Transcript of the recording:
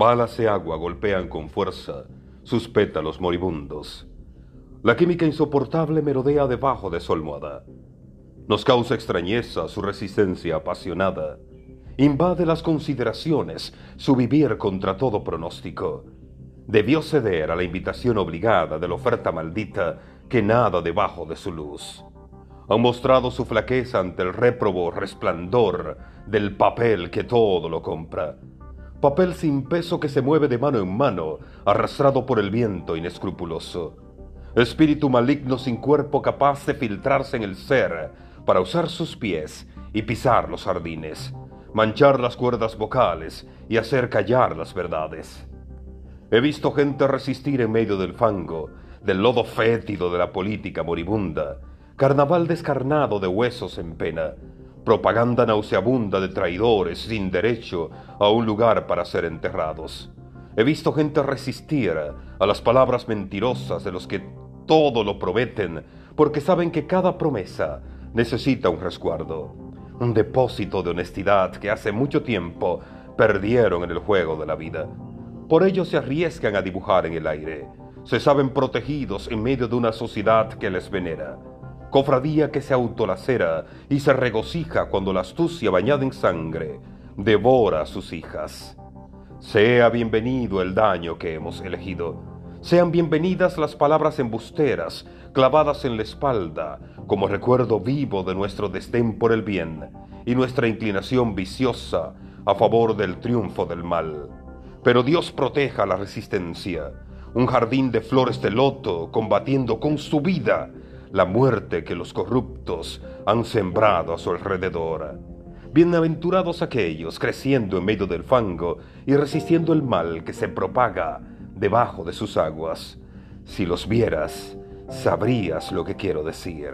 Balas de agua golpean con fuerza sus pétalos moribundos. La química insoportable merodea debajo de su almohada. Nos causa extrañeza su resistencia apasionada. Invade las consideraciones su vivir contra todo pronóstico. Debió ceder a la invitación obligada de la oferta maldita que nada debajo de su luz. Ha mostrado su flaqueza ante el réprobo resplandor del papel que todo lo compra. Papel sin peso que se mueve de mano en mano, arrastrado por el viento inescrupuloso. Espíritu maligno sin cuerpo capaz de filtrarse en el ser para usar sus pies y pisar los jardines, manchar las cuerdas vocales y hacer callar las verdades. He visto gente resistir en medio del fango, del lodo fétido de la política moribunda, carnaval descarnado de huesos en pena, propaganda nauseabunda de traidores sin derecho a un lugar para ser enterrados. He visto gente resistir a las palabras mentirosas de los que todo lo prometen porque saben que cada promesa necesita un resguardo, un depósito de honestidad que hace mucho tiempo perdieron en el juego de la vida. Por ello se arriesgan a dibujar en el aire. Se saben protegidos en medio de una sociedad que les venera. Cofradía que se autolacera y se regocija cuando la astucia bañada en sangre devora a sus hijas. Sea bienvenido el daño que hemos elegido. Sean bienvenidas las palabras embusteras clavadas en la espalda como recuerdo vivo de nuestro desdén por el bien y nuestra inclinación viciosa a favor del triunfo del mal. Pero Dios proteja la resistencia, un jardín de flores de loto combatiendo con su vida la muerte que los corruptos han sembrado a su alrededor. Bienaventurados aquellos creciendo en medio del fango y resistiendo el mal que se propaga debajo de sus aguas. Si los vieras, sabrías lo que quiero decir.